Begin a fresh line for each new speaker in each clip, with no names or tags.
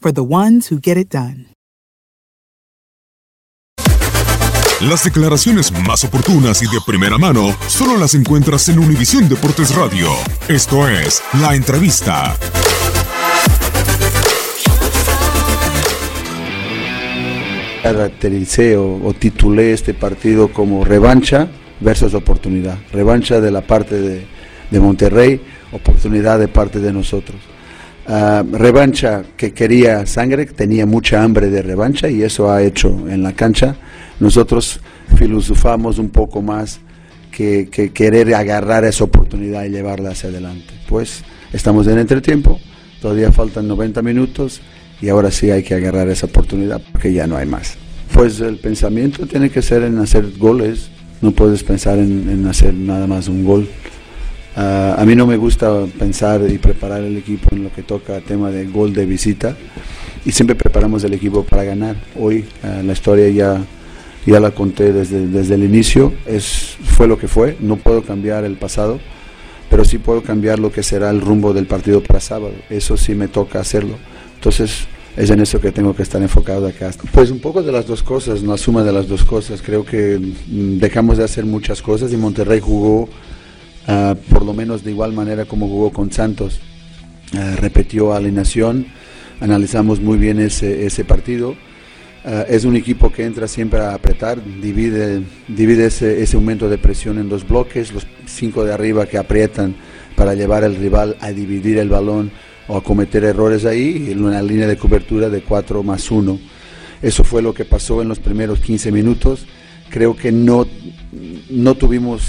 for the ones who get it done.
Las declaraciones más oportunas y de primera mano solo las encuentras en Univisión Deportes Radio. Esto es La Entrevista.
Caractericé o, o titulé este partido como revancha versus oportunidad. Revancha de la parte de, de Monterrey, oportunidad de parte de nosotros. Ah, revancha que quería sangre, tenía mucha hambre de revancha y eso ha hecho en la cancha. Nosotros filosofamos un poco más que, que querer agarrar esa oportunidad y llevarla hacia adelante. Pues estamos en entretiempo, todavía faltan 90 minutos y ahora sí hay que agarrar esa oportunidad porque ya no hay más. Pues el pensamiento tiene que ser en hacer goles, no puedes pensar en, en hacer nada más un gol. Ah, a mí no me gusta pensar y preparar el equipo en lo que toca tema de gol de visita y siempre preparamos el equipo para ganar. Hoy ah, la historia ya, ya la conté desde, desde el inicio, es, fue lo que fue, no puedo cambiar el pasado, pero sí puedo cambiar lo que será el rumbo del partido para sábado, eso sí me toca hacerlo. Entonces es en eso que tengo que estar enfocado acá. Pues un poco de las dos cosas, la suma de las dos cosas, creo que mm, dejamos de hacer muchas cosas y Monterrey jugó Uh, por lo menos de igual manera como jugó con Santos. Uh, repetió alineación, analizamos muy bien ese, ese partido. Uh, es un equipo que entra siempre a apretar, divide, divide ese, ese aumento de presión en dos bloques, los cinco de arriba que aprietan para llevar al rival a dividir el balón o a cometer errores ahí, en una línea de cobertura de 4 más 1. Eso fue lo que pasó en los primeros 15 minutos. Creo que no, no tuvimos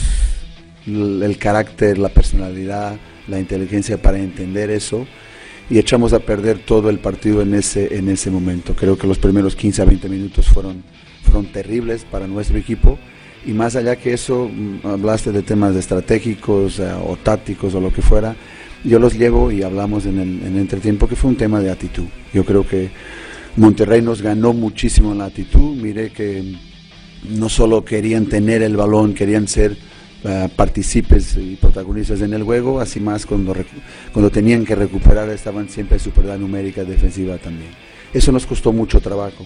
el carácter, la personalidad, la inteligencia para entender eso y echamos a perder todo el partido en ese, en ese momento. Creo que los primeros 15 a 20 minutos fueron, fueron terribles para nuestro equipo y más allá que eso, mm, hablaste de temas estratégicos eh, o tácticos o lo que fuera, yo los llevo y hablamos en el, en el entretiempo que fue un tema de actitud. Yo creo que Monterrey nos ganó muchísimo en la actitud, miré que no solo querían tener el balón, querían ser uh, participes y protagonistas en el juego, así más cuando, cuando tenían que recuperar estaban siempre en superioridad numérica defensiva también. Eso nos costó mucho trabajo.